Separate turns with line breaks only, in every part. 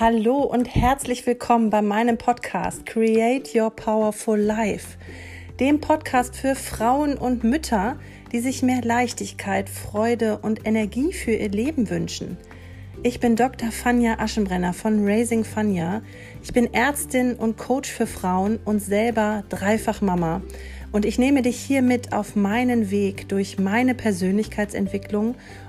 Hallo und herzlich willkommen bei meinem Podcast Create Your Powerful Life, dem Podcast für Frauen und Mütter, die sich mehr Leichtigkeit, Freude und Energie für ihr Leben wünschen. Ich bin Dr. Fanja Aschenbrenner von Raising Fanja. Ich bin Ärztin und Coach für Frauen und selber dreifach Mama. Und ich nehme dich hier mit auf meinen Weg durch meine Persönlichkeitsentwicklung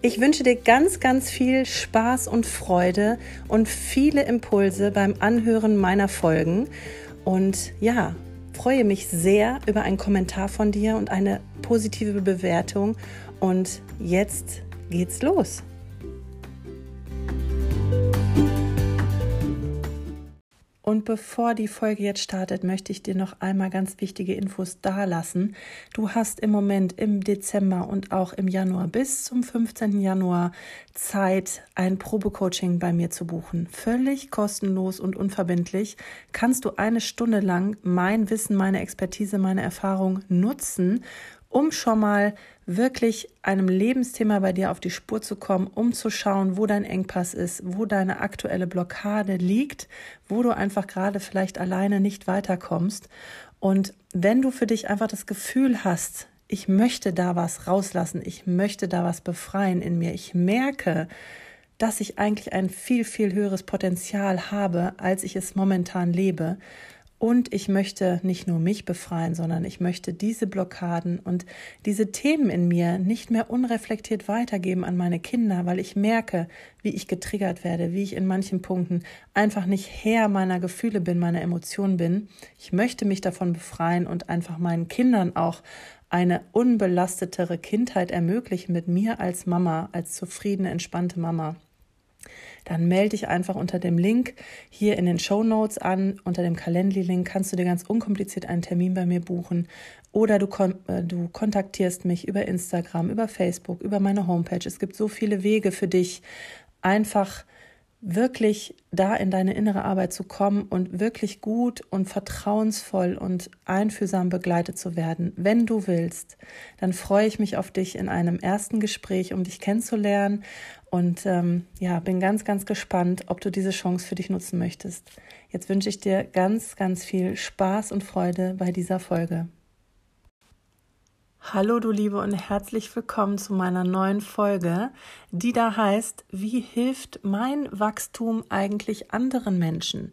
Ich wünsche dir ganz, ganz viel Spaß und Freude und viele Impulse beim Anhören meiner Folgen. Und ja, freue mich sehr über einen Kommentar von dir und eine positive Bewertung. Und jetzt geht's los. Und bevor die Folge jetzt startet, möchte ich dir noch einmal ganz wichtige Infos dalassen. Du hast im Moment im Dezember und auch im Januar bis zum 15. Januar Zeit, ein Probecoaching bei mir zu buchen. Völlig kostenlos und unverbindlich kannst du eine Stunde lang mein Wissen, meine Expertise, meine Erfahrung nutzen um schon mal wirklich einem Lebensthema bei dir auf die Spur zu kommen, um zu schauen, wo dein Engpass ist, wo deine aktuelle Blockade liegt, wo du einfach gerade vielleicht alleine nicht weiterkommst. Und wenn du für dich einfach das Gefühl hast, ich möchte da was rauslassen, ich möchte da was befreien in mir, ich merke, dass ich eigentlich ein viel, viel höheres Potenzial habe, als ich es momentan lebe, und ich möchte nicht nur mich befreien, sondern ich möchte diese Blockaden und diese Themen in mir nicht mehr unreflektiert weitergeben an meine Kinder, weil ich merke, wie ich getriggert werde, wie ich in manchen Punkten einfach nicht Herr meiner Gefühle bin, meiner Emotionen bin. Ich möchte mich davon befreien und einfach meinen Kindern auch eine unbelastetere Kindheit ermöglichen mit mir als Mama, als zufriedene, entspannte Mama dann melde dich einfach unter dem Link hier in den Show Notes an. Unter dem Calendly-Link kannst du dir ganz unkompliziert einen Termin bei mir buchen. Oder du, kon äh, du kontaktierst mich über Instagram, über Facebook, über meine Homepage. Es gibt so viele Wege für dich, einfach wirklich da in deine innere Arbeit zu kommen und wirklich gut und vertrauensvoll und einfühlsam begleitet zu werden. Wenn du willst, dann freue ich mich auf dich in einem ersten Gespräch, um dich kennenzulernen. Und ähm, ja, bin ganz, ganz gespannt, ob du diese Chance für dich nutzen möchtest. Jetzt wünsche ich dir ganz, ganz viel Spaß und Freude bei dieser Folge. Hallo du Liebe und herzlich willkommen zu meiner neuen Folge, die da heißt, wie hilft mein Wachstum eigentlich anderen Menschen?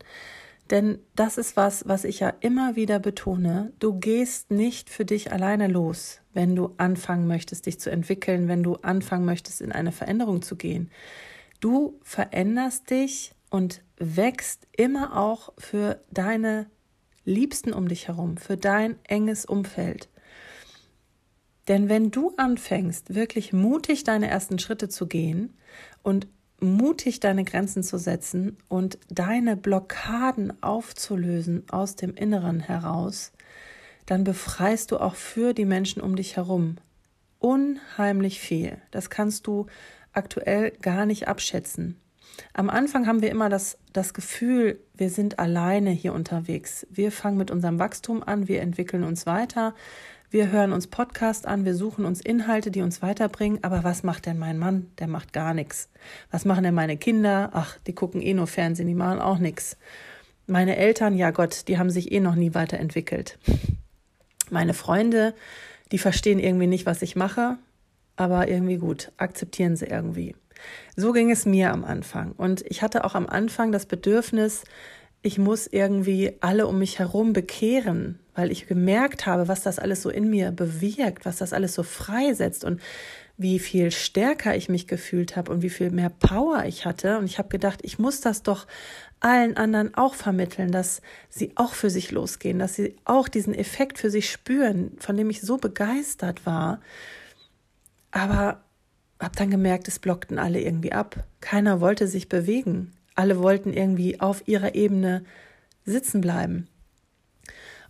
Denn das ist was, was ich ja immer wieder betone. Du gehst nicht für dich alleine los, wenn du anfangen möchtest, dich zu entwickeln, wenn du anfangen möchtest, in eine Veränderung zu gehen. Du veränderst dich und wächst immer auch für deine Liebsten um dich herum, für dein enges Umfeld. Denn wenn du anfängst, wirklich mutig deine ersten Schritte zu gehen und mutig deine Grenzen zu setzen und deine Blockaden aufzulösen aus dem Inneren heraus, dann befreist du auch für die Menschen um dich herum unheimlich viel. Das kannst du aktuell gar nicht abschätzen. Am Anfang haben wir immer das, das Gefühl, wir sind alleine hier unterwegs. Wir fangen mit unserem Wachstum an, wir entwickeln uns weiter, wir hören uns Podcast an, wir suchen uns Inhalte, die uns weiterbringen. Aber was macht denn mein Mann? Der macht gar nichts. Was machen denn meine Kinder? Ach, die gucken eh nur Fernsehen, die machen auch nichts. Meine Eltern, ja Gott, die haben sich eh noch nie weiterentwickelt. Meine Freunde, die verstehen irgendwie nicht, was ich mache, aber irgendwie gut, akzeptieren sie irgendwie. So ging es mir am Anfang. Und ich hatte auch am Anfang das Bedürfnis, ich muss irgendwie alle um mich herum bekehren, weil ich gemerkt habe, was das alles so in mir bewirkt, was das alles so freisetzt und wie viel stärker ich mich gefühlt habe und wie viel mehr Power ich hatte. Und ich habe gedacht, ich muss das doch allen anderen auch vermitteln, dass sie auch für sich losgehen, dass sie auch diesen Effekt für sich spüren, von dem ich so begeistert war. Aber habe dann gemerkt, es blockten alle irgendwie ab. Keiner wollte sich bewegen. Alle wollten irgendwie auf ihrer Ebene sitzen bleiben.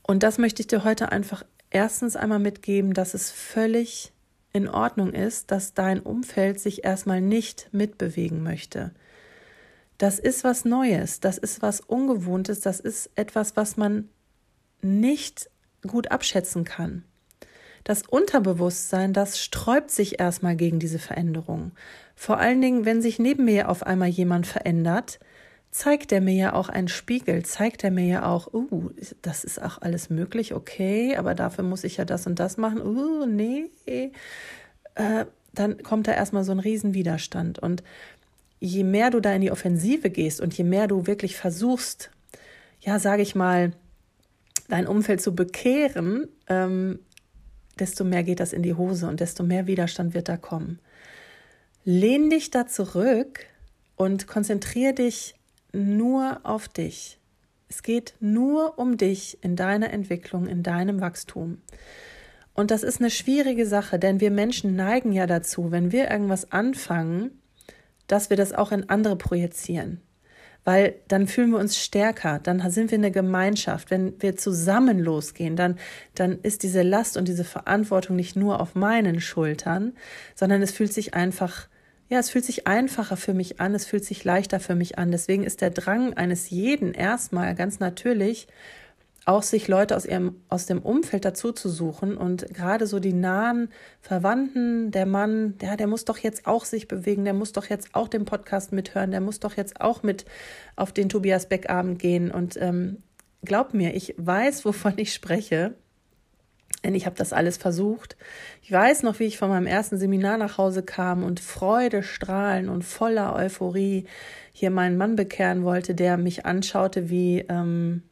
Und das möchte ich dir heute einfach erstens einmal mitgeben, dass es völlig in Ordnung ist, dass dein Umfeld sich erstmal nicht mitbewegen möchte. Das ist was Neues, das ist was Ungewohntes, das ist etwas, was man nicht gut abschätzen kann. Das Unterbewusstsein, das sträubt sich erstmal gegen diese Veränderung. Vor allen Dingen, wenn sich neben mir auf einmal jemand verändert, zeigt er mir ja auch einen Spiegel, zeigt er mir ja auch, uh, das ist auch alles möglich, okay, aber dafür muss ich ja das und das machen, uh, nee, äh, dann kommt da erstmal so ein Riesenwiderstand. Und je mehr du da in die Offensive gehst und je mehr du wirklich versuchst, ja, sage ich mal, dein Umfeld zu bekehren, ähm, desto mehr geht das in die Hose und desto mehr Widerstand wird da kommen. Lehn dich da zurück und konzentriere dich nur auf dich. Es geht nur um dich in deiner Entwicklung, in deinem Wachstum. Und das ist eine schwierige Sache, denn wir Menschen neigen ja dazu, wenn wir irgendwas anfangen, dass wir das auch in andere projizieren weil dann fühlen wir uns stärker, dann sind wir eine Gemeinschaft. Wenn wir zusammen losgehen, dann, dann ist diese Last und diese Verantwortung nicht nur auf meinen Schultern, sondern es fühlt sich einfach, ja, es fühlt sich einfacher für mich an, es fühlt sich leichter für mich an. Deswegen ist der Drang eines jeden erstmal ganz natürlich, auch sich Leute aus ihrem aus dem Umfeld dazu zu suchen und gerade so die nahen Verwandten, der Mann, der der muss doch jetzt auch sich bewegen, der muss doch jetzt auch den Podcast mithören, der muss doch jetzt auch mit auf den Tobias Beck Abend gehen und ähm, glaub mir, ich weiß, wovon ich spreche. Denn ich habe das alles versucht. Ich weiß noch, wie ich von meinem ersten Seminar nach Hause kam und Freude strahlen und voller Euphorie hier meinen Mann bekehren wollte, der mich anschaute wie ähm,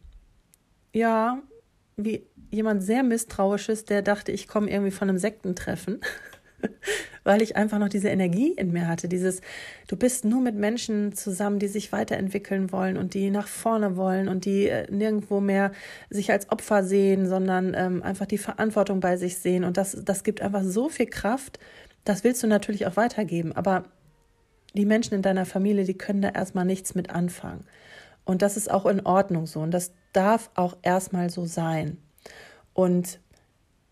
ja, wie jemand sehr misstrauisches, der dachte, ich komme irgendwie von einem Sektentreffen, weil ich einfach noch diese Energie in mir hatte. Dieses, du bist nur mit Menschen zusammen, die sich weiterentwickeln wollen und die nach vorne wollen und die äh, nirgendwo mehr sich als Opfer sehen, sondern ähm, einfach die Verantwortung bei sich sehen. Und das, das gibt einfach so viel Kraft. Das willst du natürlich auch weitergeben. Aber die Menschen in deiner Familie, die können da erstmal nichts mit anfangen. Und das ist auch in Ordnung so. Und das darf auch erstmal so sein. Und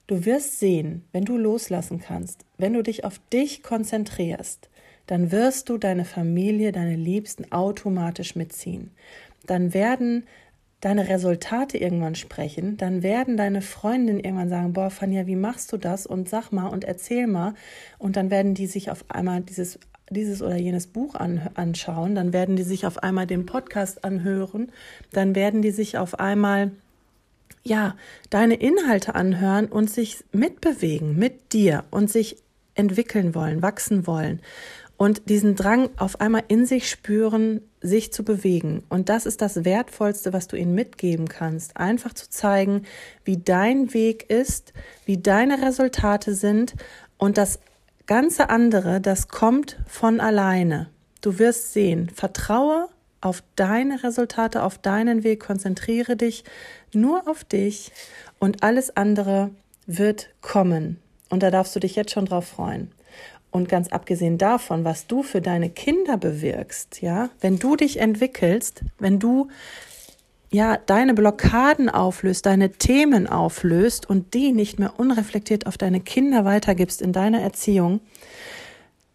du wirst sehen, wenn du loslassen kannst, wenn du dich auf dich konzentrierst, dann wirst du deine Familie, deine Liebsten automatisch mitziehen. Dann werden deine Resultate irgendwann sprechen, dann werden deine Freundinnen irgendwann sagen, boah, Fania, wie machst du das? Und sag mal und erzähl mal. Und dann werden die sich auf einmal dieses dieses oder jenes Buch an, anschauen, dann werden die sich auf einmal den Podcast anhören, dann werden die sich auf einmal ja, deine Inhalte anhören und sich mitbewegen mit dir und sich entwickeln wollen, wachsen wollen und diesen Drang auf einmal in sich spüren, sich zu bewegen. Und das ist das Wertvollste, was du ihnen mitgeben kannst. Einfach zu zeigen, wie dein Weg ist, wie deine Resultate sind und das ganze andere, das kommt von alleine. Du wirst sehen, vertraue auf deine Resultate, auf deinen Weg, konzentriere dich nur auf dich und alles andere wird kommen. Und da darfst du dich jetzt schon drauf freuen. Und ganz abgesehen davon, was du für deine Kinder bewirkst, ja, wenn du dich entwickelst, wenn du ja, deine Blockaden auflöst, deine Themen auflöst und die nicht mehr unreflektiert auf deine Kinder weitergibst in deiner Erziehung,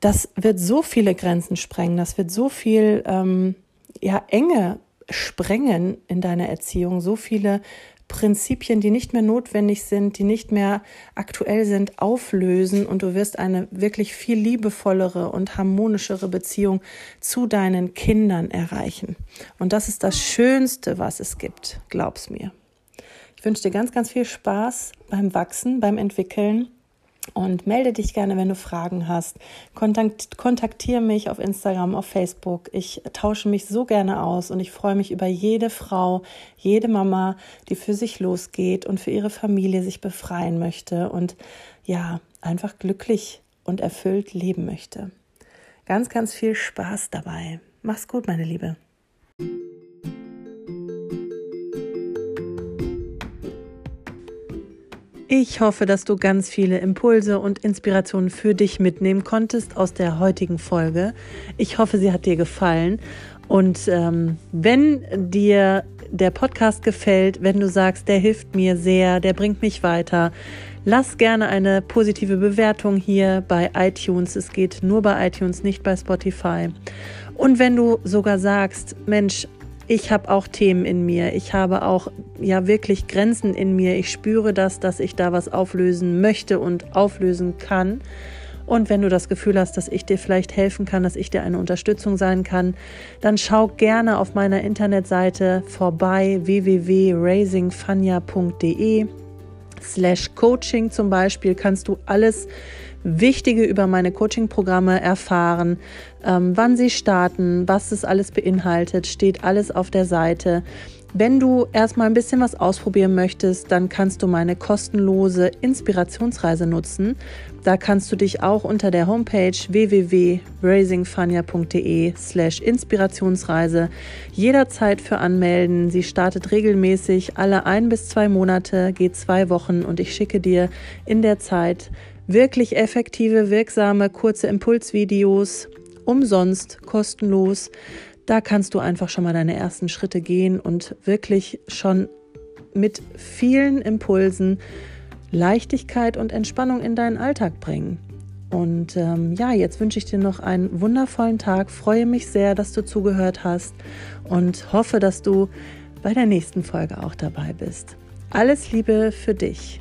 das wird so viele Grenzen sprengen, das wird so viel ähm, ja, Enge sprengen in deiner Erziehung, so viele Prinzipien, die nicht mehr notwendig sind, die nicht mehr aktuell sind, auflösen und du wirst eine wirklich viel liebevollere und harmonischere Beziehung zu deinen Kindern erreichen. Und das ist das Schönste, was es gibt, glaub's mir. Ich wünsche dir ganz, ganz viel Spaß beim Wachsen, beim Entwickeln und melde dich gerne, wenn du Fragen hast. Kontakt, kontaktiere mich auf Instagram, auf Facebook. Ich tausche mich so gerne aus und ich freue mich über jede Frau, jede Mama, die für sich losgeht und für ihre Familie sich befreien möchte und ja, einfach glücklich und erfüllt leben möchte. Ganz, ganz viel Spaß dabei. Mach's gut, meine Liebe. Ich hoffe, dass du ganz viele Impulse und Inspirationen für dich mitnehmen konntest aus der heutigen Folge. Ich hoffe, sie hat dir gefallen. Und ähm, wenn dir der Podcast gefällt, wenn du sagst, der hilft mir sehr, der bringt mich weiter, lass gerne eine positive Bewertung hier bei iTunes. Es geht nur bei iTunes, nicht bei Spotify. Und wenn du sogar sagst, Mensch, ich habe auch Themen in mir, ich habe auch ja wirklich Grenzen in mir, ich spüre das, dass ich da was auflösen möchte und auflösen kann, und wenn du das Gefühl hast, dass ich dir vielleicht helfen kann, dass ich dir eine Unterstützung sein kann, dann schau gerne auf meiner Internetseite vorbei www.raisingfania.de slash coaching zum Beispiel kannst du alles Wichtige über meine Coaching-Programme erfahren, ähm, wann sie starten, was es alles beinhaltet, steht alles auf der Seite. Wenn du erstmal ein bisschen was ausprobieren möchtest, dann kannst du meine kostenlose Inspirationsreise nutzen. Da kannst du dich auch unter der Homepage www.raisingfania.de slash Inspirationsreise jederzeit für anmelden. Sie startet regelmäßig alle ein bis zwei Monate, geht zwei Wochen und ich schicke dir in der Zeit wirklich effektive, wirksame, kurze Impulsvideos umsonst, kostenlos da kannst du einfach schon mal deine ersten Schritte gehen und wirklich schon mit vielen Impulsen Leichtigkeit und Entspannung in deinen Alltag bringen. Und ähm, ja, jetzt wünsche ich dir noch einen wundervollen Tag, freue mich sehr, dass du zugehört hast und hoffe, dass du bei der nächsten Folge auch dabei bist. Alles Liebe für dich.